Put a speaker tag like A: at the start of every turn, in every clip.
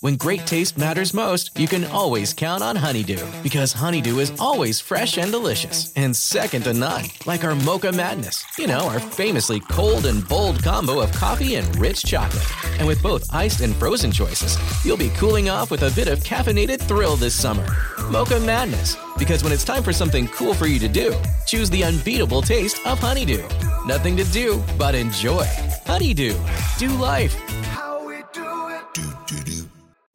A: When great taste matters most, you can always count on Honeydew because Honeydew is always fresh and delicious and second to none. Like our Mocha Madness, you know, our famously cold and bold combo of coffee and rich chocolate. And with both iced and frozen choices, you'll be cooling off with a bit of caffeinated thrill this summer. Mocha Madness, because when it's time for something cool for you to do, choose the unbeatable taste of Honeydew. Nothing to do but enjoy. Honeydew, do life.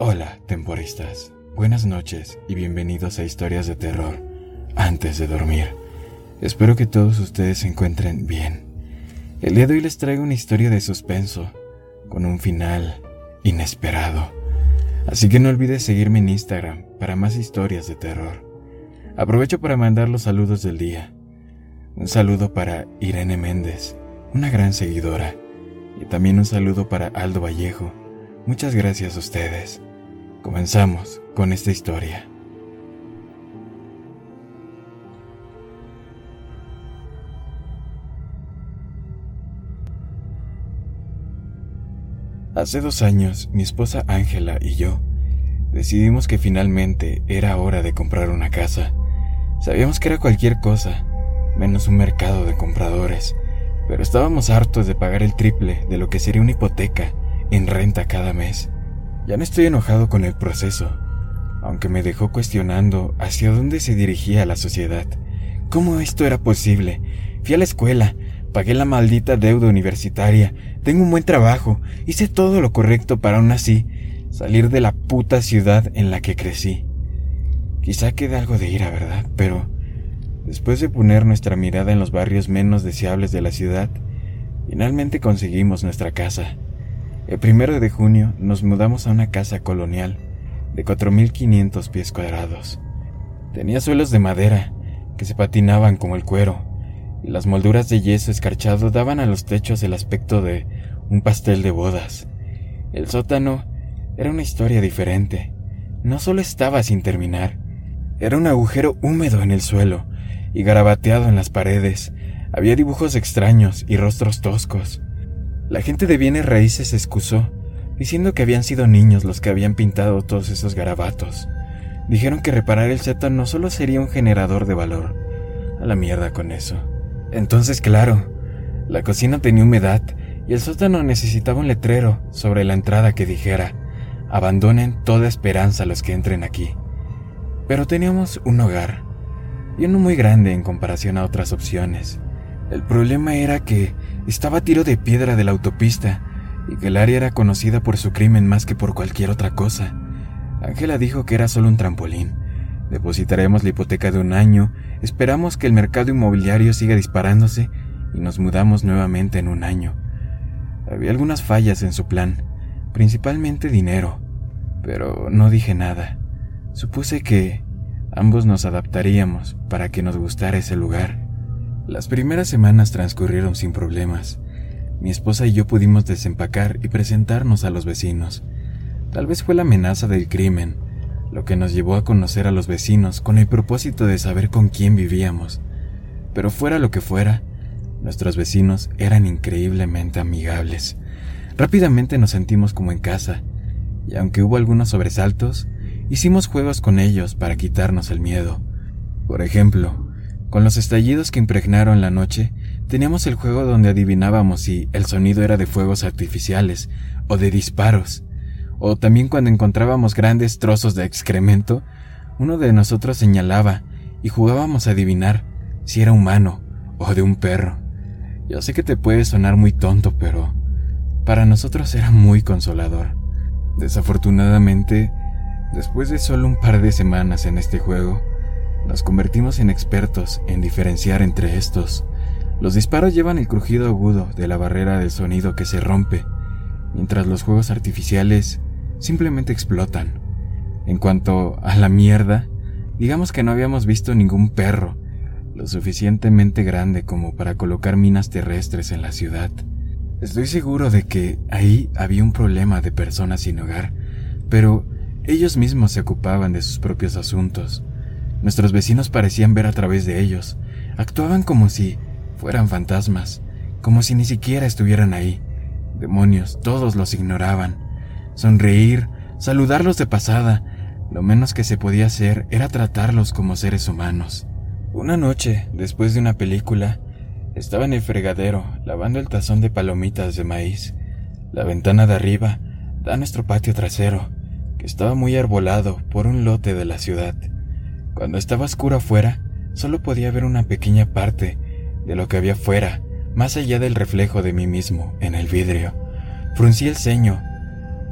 B: Hola, temporistas. Buenas noches y bienvenidos a Historias de Terror antes de dormir. Espero que todos ustedes se encuentren bien. El día de hoy les traigo una historia de suspenso, con un final inesperado. Así que no olvides seguirme en Instagram para más historias de terror. Aprovecho para mandar los saludos del día. Un saludo para Irene Méndez, una gran seguidora. Y también un saludo para Aldo Vallejo. Muchas gracias a ustedes. Comenzamos con esta historia. Hace dos años, mi esposa Ángela y yo decidimos que finalmente era hora de comprar una casa. Sabíamos que era cualquier cosa, menos un mercado de compradores, pero estábamos hartos de pagar el triple de lo que sería una hipoteca en renta cada mes. Ya no estoy enojado con el proceso, aunque me dejó cuestionando hacia dónde se dirigía la sociedad. ¿Cómo esto era posible? Fui a la escuela, pagué la maldita deuda universitaria, tengo un buen trabajo, hice todo lo correcto para aún así salir de la puta ciudad en la que crecí. Quizá quede algo de ira, ¿verdad? Pero después de poner nuestra mirada en los barrios menos deseables de la ciudad, finalmente conseguimos nuestra casa. El primero de junio nos mudamos a una casa colonial de 4.500 pies cuadrados. Tenía suelos de madera que se patinaban como el cuero, y las molduras de yeso escarchado daban a los techos el aspecto de un pastel de bodas. El sótano era una historia diferente. No solo estaba sin terminar, era un agujero húmedo en el suelo y garabateado en las paredes. Había dibujos extraños y rostros toscos. La gente de bienes raíces se excusó, diciendo que habían sido niños los que habían pintado todos esos garabatos. Dijeron que reparar el sótano no solo sería un generador de valor. A la mierda con eso. Entonces, claro, la cocina tenía humedad y el sótano necesitaba un letrero sobre la entrada que dijera, abandonen toda esperanza los que entren aquí. Pero teníamos un hogar, y uno muy grande en comparación a otras opciones. El problema era que estaba a tiro de piedra de la autopista y que el área era conocida por su crimen más que por cualquier otra cosa. Ángela dijo que era solo un trampolín. Depositaremos la hipoteca de un año, esperamos que el mercado inmobiliario siga disparándose y nos mudamos nuevamente en un año. Había algunas fallas en su plan, principalmente dinero, pero no dije nada. Supuse que ambos nos adaptaríamos para que nos gustara ese lugar. Las primeras semanas transcurrieron sin problemas. Mi esposa y yo pudimos desempacar y presentarnos a los vecinos. Tal vez fue la amenaza del crimen lo que nos llevó a conocer a los vecinos con el propósito de saber con quién vivíamos. Pero fuera lo que fuera, nuestros vecinos eran increíblemente amigables. Rápidamente nos sentimos como en casa, y aunque hubo algunos sobresaltos, hicimos juegos con ellos para quitarnos el miedo. Por ejemplo, con los estallidos que impregnaron la noche, teníamos el juego donde adivinábamos si el sonido era de fuegos artificiales o de disparos, o también cuando encontrábamos grandes trozos de excremento, uno de nosotros señalaba y jugábamos a adivinar si era humano o de un perro. Yo sé que te puede sonar muy tonto, pero para nosotros era muy consolador. Desafortunadamente, después de solo un par de semanas en este juego, nos convertimos en expertos en diferenciar entre estos. Los disparos llevan el crujido agudo de la barrera del sonido que se rompe, mientras los juegos artificiales simplemente explotan. En cuanto a la mierda, digamos que no habíamos visto ningún perro lo suficientemente grande como para colocar minas terrestres en la ciudad. Estoy seguro de que ahí había un problema de personas sin hogar, pero ellos mismos se ocupaban de sus propios asuntos. Nuestros vecinos parecían ver a través de ellos, actuaban como si fueran fantasmas, como si ni siquiera estuvieran ahí. Demonios, todos los ignoraban. Sonreír, saludarlos de pasada, lo menos que se podía hacer era tratarlos como seres humanos. Una noche, después de una película, estaba en el fregadero lavando el tazón de palomitas de maíz. La ventana de arriba da a nuestro patio trasero, que estaba muy arbolado por un lote de la ciudad. Cuando estaba oscuro afuera, solo podía ver una pequeña parte de lo que había fuera, más allá del reflejo de mí mismo en el vidrio. Fruncí el ceño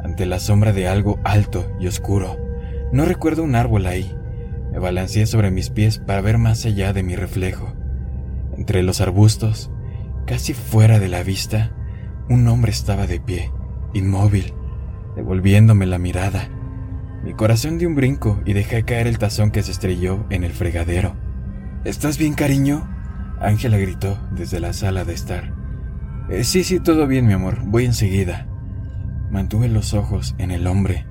B: ante la sombra de algo alto y oscuro. No recuerdo un árbol ahí. Me balanceé sobre mis pies para ver más allá de mi reflejo. Entre los arbustos, casi fuera de la vista, un hombre estaba de pie, inmóvil, devolviéndome la mirada. Mi corazón dio un brinco y dejé caer el tazón que se estrelló en el fregadero. ¿Estás bien, cariño? Ángela gritó desde la sala de estar. Eh, sí, sí, todo bien, mi amor, voy enseguida. Mantuve los ojos en el hombre.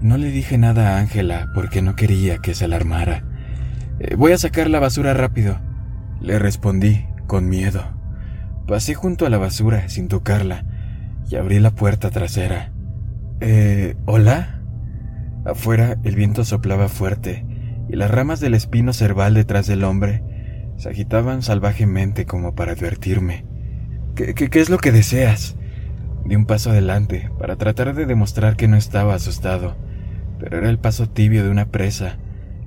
B: No le dije nada a Ángela porque no quería que se alarmara. Eh, voy a sacar la basura rápido. Le respondí, con miedo. Pasé junto a la basura sin tocarla y abrí la puerta trasera. Eh, ¿hola? Afuera el viento soplaba fuerte y las ramas del espino cerval detrás del hombre se agitaban salvajemente como para advertirme. ¿Qué, qué, es lo que deseas? Di un paso adelante para tratar de demostrar que no estaba asustado, pero era el paso tibio de una presa,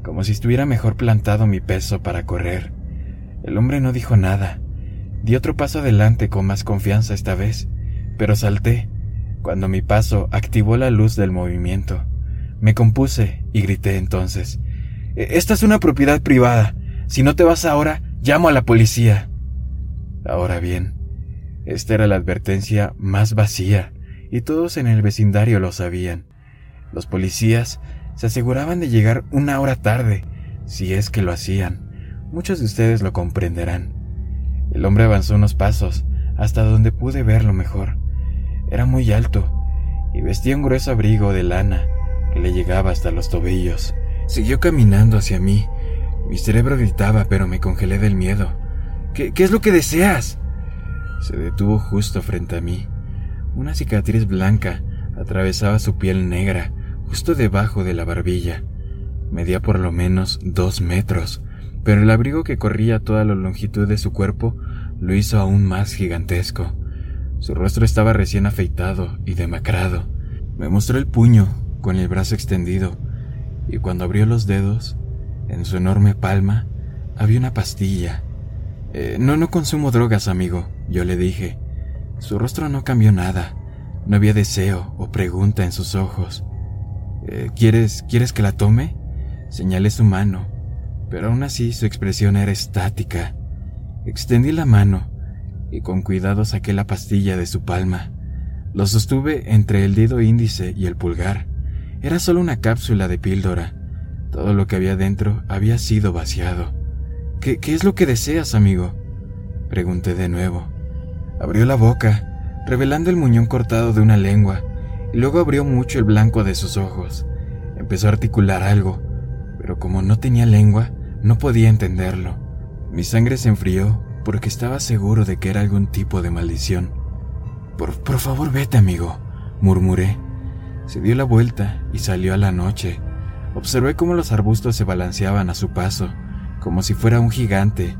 B: como si estuviera mejor plantado mi peso para correr. El hombre no dijo nada. Di otro paso adelante con más confianza esta vez, pero salté cuando mi paso activó la luz del movimiento. Me compuse y grité entonces. E, esta es una propiedad privada. Si no te vas ahora, llamo a la policía. Ahora bien, esta era la advertencia más vacía, y todos en el vecindario lo sabían. Los policías se aseguraban de llegar una hora tarde, si es que lo hacían. Muchos de ustedes lo comprenderán. El hombre avanzó unos pasos, hasta donde pude verlo mejor. Era muy alto, y vestía un grueso abrigo de lana le llegaba hasta los tobillos. Siguió caminando hacia mí, mi cerebro gritaba, pero me congelé del miedo. ¿Qué, es lo que deseas? Se detuvo justo frente a mí. Una cicatriz blanca atravesaba su piel negra, justo debajo de la barbilla. Medía por lo menos dos metros, pero el abrigo que corría toda la longitud de su cuerpo lo hizo aún más gigantesco. Su rostro estaba recién afeitado y demacrado. Me mostró el puño con el brazo extendido, y cuando abrió los dedos, en su enorme palma había una pastilla. Eh, no, no consumo drogas, amigo, yo le dije. Su rostro no cambió nada. No había deseo o pregunta en sus ojos. Eh, ¿Quieres, ¿Quieres que la tome? Señalé su mano, pero aún así su expresión era estática. Extendí la mano y con cuidado saqué la pastilla de su palma. Lo sostuve entre el dedo índice y el pulgar. Era solo una cápsula de píldora todo lo que había dentro había sido vaciado. ¿Qué, es lo que deseas, amigo? Pregunté de nuevo. Abrió la boca, revelando el muñón cortado de una lengua, y luego abrió mucho el blanco de sus ojos. Empezó a articular algo, pero como no tenía lengua, no podía entenderlo. Mi sangre se enfrió porque estaba seguro de que era algún tipo de maldición. Por, por favor, vete, amigo, murmuré. Se dio la vuelta y salió a la noche, Observé cómo los arbustos se balanceaban a su paso, como si fuera un gigante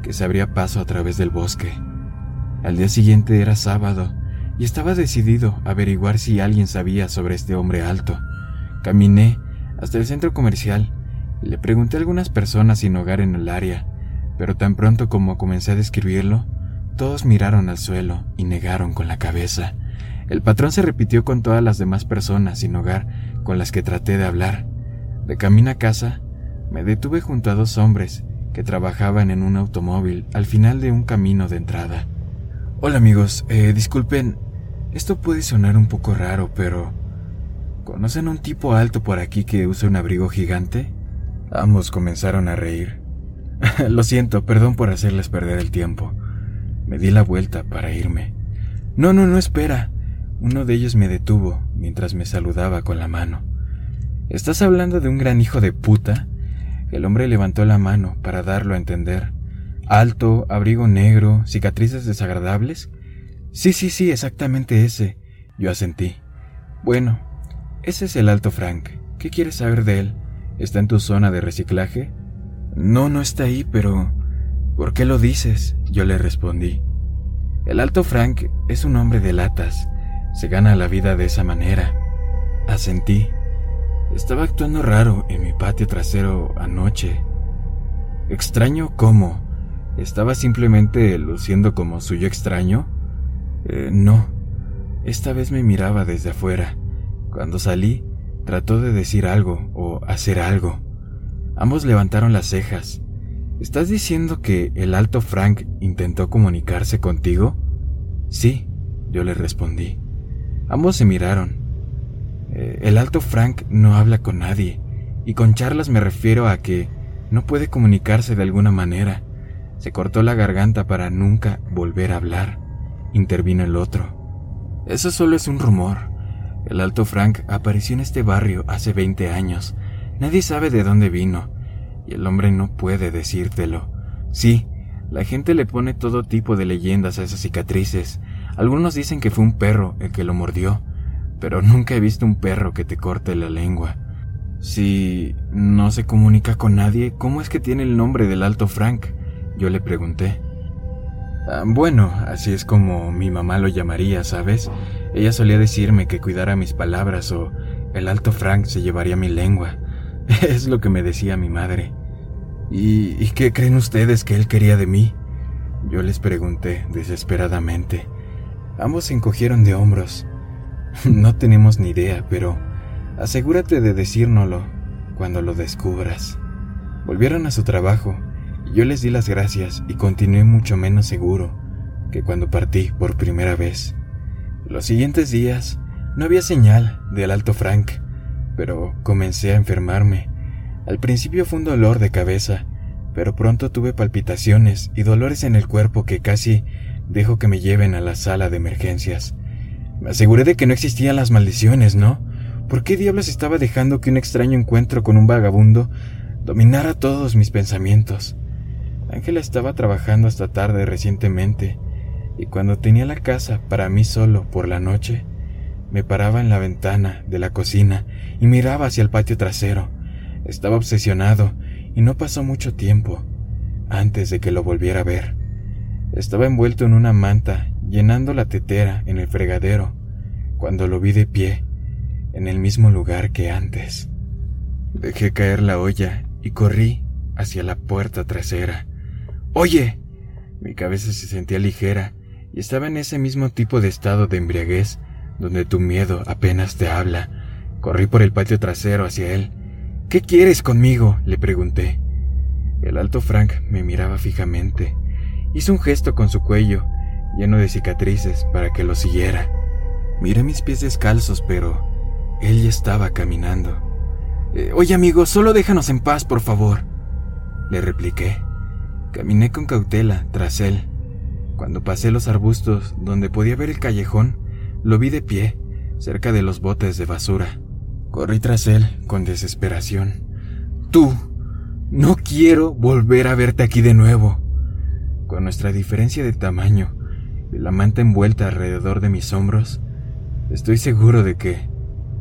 B: que se abría paso a través del bosque. Al día siguiente era sábado y estaba decidido a averiguar si alguien sabía sobre este hombre alto. Caminé hasta el centro comercial y le pregunté a algunas personas sin hogar en el área, pero tan pronto como comencé a describirlo, todos miraron al suelo y negaron con la cabeza. El patrón se repitió con todas las demás personas sin hogar con las que traté de hablar, de camino a casa, me detuve junto a dos hombres que trabajaban en un automóvil al final de un camino de entrada. Hola amigos, eh, disculpen, Esto puede sonar un poco raro, pero... ¿Conocen un tipo alto por aquí que usa un abrigo gigante? Ambos comenzaron a reír. Lo siento, perdón por hacerles perder el tiempo. Me di la vuelta para irme. No, no, no, espera. Uno de ellos me detuvo mientras me saludaba con la mano. ¿Estás hablando de un gran hijo de puta? El hombre levantó la mano para darlo a entender. Alto, abrigo negro, cicatrices desagradables. Sí, sí, sí, exactamente ese. Yo asentí. Bueno, ese es el Alto Frank. ¿Qué quieres saber de él? ¿Está en tu zona de reciclaje? No, no está ahí, pero... ¿Por qué lo dices? Yo le respondí. El Alto Frank es un hombre de latas. Se gana la vida de esa manera. Asentí. Estaba actuando raro en mi patio trasero anoche. ¿Extraño cómo? ¿Estaba simplemente luciendo como suyo extraño? Eh, no. Esta vez me miraba desde afuera. Cuando salí, trató de decir algo o hacer algo. Ambos levantaron las cejas. ¿Estás diciendo que el alto Frank intentó comunicarse contigo? Sí, yo le respondí. Ambos se miraron. Eh, el alto Frank no habla con nadie, y con charlas me refiero a que no puede comunicarse de alguna manera. Se cortó la garganta para nunca volver a hablar. Intervino el otro. Eso solo es un rumor. El alto Frank apareció en este barrio hace 20 años. Nadie sabe de dónde vino, y el hombre no puede decírtelo. Sí, la gente le pone todo tipo de leyendas a esas cicatrices. Algunos dicen que fue un perro el que lo mordió, pero nunca he visto un perro que te corte la lengua. Si no se comunica con nadie, ¿cómo es que tiene el nombre del Alto Frank? Yo le pregunté. Ah, bueno, así es como mi mamá lo llamaría, ¿sabes? Ella solía decirme que cuidara mis palabras o el Alto Frank se llevaría mi lengua. Es lo que me decía mi madre. ¿Y, ¿Y qué creen ustedes que él quería de mí? Yo les pregunté desesperadamente. Ambos se encogieron de hombros. No tenemos ni idea, pero asegúrate de decírnoslo cuando lo descubras. Volvieron a su trabajo y yo les di las gracias y continué mucho menos seguro que cuando partí por primera vez. Los siguientes días no había señal del Alto Frank, pero comencé a enfermarme. Al principio fue un dolor de cabeza, pero pronto tuve palpitaciones y dolores en el cuerpo que casi dejo que me lleven a la sala de emergencias. Me aseguré de que no existían las maldiciones, ¿no? ¿Por qué diablos estaba dejando que un extraño encuentro con un vagabundo dominara todos mis pensamientos? Ángela estaba trabajando hasta tarde recientemente, y cuando tenía la casa para mí solo por la noche, me paraba en la ventana de la cocina y miraba hacia el patio trasero. Estaba obsesionado y no pasó mucho tiempo antes de que lo volviera a ver. Estaba envuelto en una manta llenando la tetera en el fregadero, cuando lo vi de pie, en el mismo lugar que antes. Dejé caer la olla y corrí hacia la puerta trasera. ¡Oye! Mi cabeza se sentía ligera y estaba en ese mismo tipo de estado de embriaguez donde tu miedo apenas te habla. Corrí por el patio trasero hacia él. ¿Qué quieres conmigo? le pregunté. El alto Frank me miraba fijamente. Hizo un gesto con su cuello lleno de cicatrices, para que lo siguiera. Miré mis pies descalzos, pero él ya estaba caminando. Eh, oye amigo, solo déjanos en paz, por favor. Le repliqué. Caminé con cautela tras él. Cuando pasé los arbustos donde podía ver el callejón, lo vi de pie, cerca de los botes de basura. Corrí tras él con desesperación. Tú, no quiero volver a verte aquí de nuevo. Con nuestra diferencia de tamaño, la manta envuelta alrededor de mis hombros, estoy seguro de que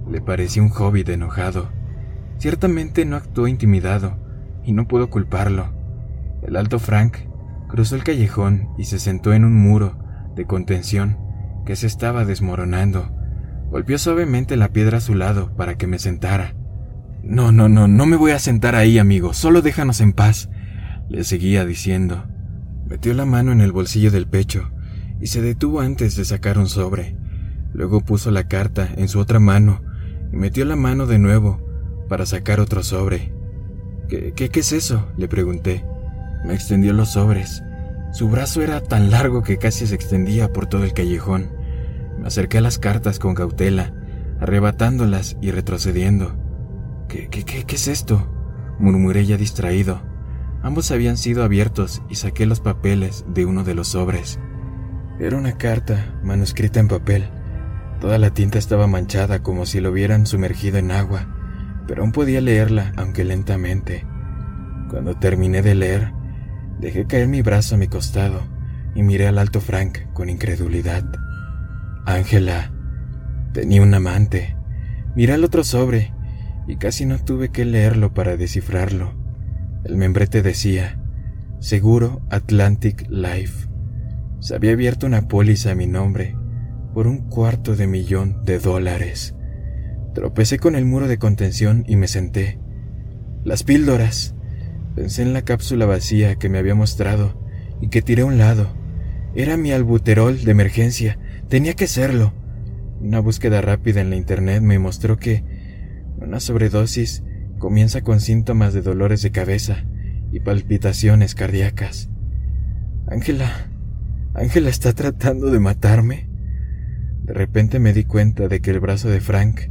B: le parecía un hobbit enojado. Ciertamente no actuó intimidado, y no puedo culparlo. El alto Frank cruzó el callejón y se sentó en un muro de contención que se estaba desmoronando. Golpeó suavemente la piedra a su lado para que me sentara. No, no, no, no me voy a sentar ahí, amigo, solo déjanos en paz, le seguía diciendo. Metió la mano en el bolsillo del pecho y se detuvo antes de sacar un sobre. Luego puso la carta en su otra mano y metió la mano de nuevo para sacar otro sobre. ¿Qué, qué, es eso? le pregunté. Me extendió los sobres. Su brazo era tan largo que casi se extendía por todo el callejón. Me acerqué a las cartas con cautela, arrebatándolas y retrocediendo. ¿Qué, qué, qué, qué es esto? murmuré ya distraído. Ambos habían sido abiertos y saqué los papeles de uno de los sobres. Era una carta manuscrita en papel. Toda la tinta estaba manchada como si lo hubieran sumergido en agua, pero aún podía leerla, aunque lentamente. Cuando terminé de leer, dejé caer mi brazo a mi costado y miré al alto Frank con incredulidad. Ángela tenía un amante. Miré al otro sobre y casi no tuve que leerlo para descifrarlo. El membrete decía, Seguro Atlantic Life. Se había abierto una póliza a mi nombre por un cuarto de millón de dólares. Tropecé con el muro de contención y me senté. Las píldoras. Pensé en la cápsula vacía que me había mostrado y que tiré a un lado. Era mi albuterol de emergencia. Tenía que serlo. Una búsqueda rápida en la internet me mostró que una sobredosis comienza con síntomas de dolores de cabeza y palpitaciones cardíacas. Ángela, Ángela está tratando de matarme. De repente me di cuenta de que el brazo de Frank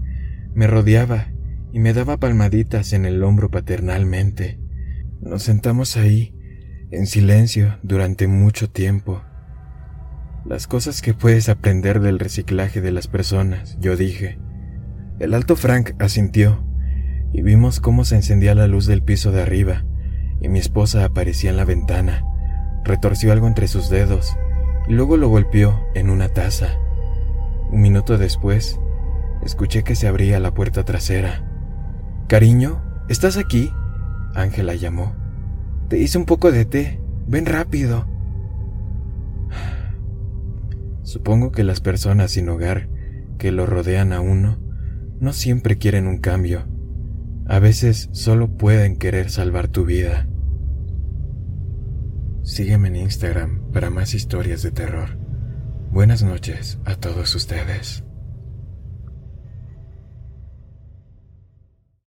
B: me rodeaba y me daba palmaditas en el hombro paternalmente. Nos sentamos ahí, en silencio, durante mucho tiempo. Las cosas que puedes aprender del reciclaje de las personas, yo dije. El alto Frank asintió y vimos cómo se encendía la luz del piso de arriba y mi esposa aparecía en la ventana. Retorció algo entre sus dedos y luego lo golpeó en una taza. Un minuto después, escuché que se abría la puerta trasera. Cariño, ¿estás aquí? Ángela llamó. Te hice un poco de té. Ven rápido. Supongo que las personas sin hogar que lo rodean a uno no siempre quieren un cambio. A veces solo pueden querer salvar tu vida. Sígueme en Instagram para más historias de terror. Buenas noches a todos ustedes.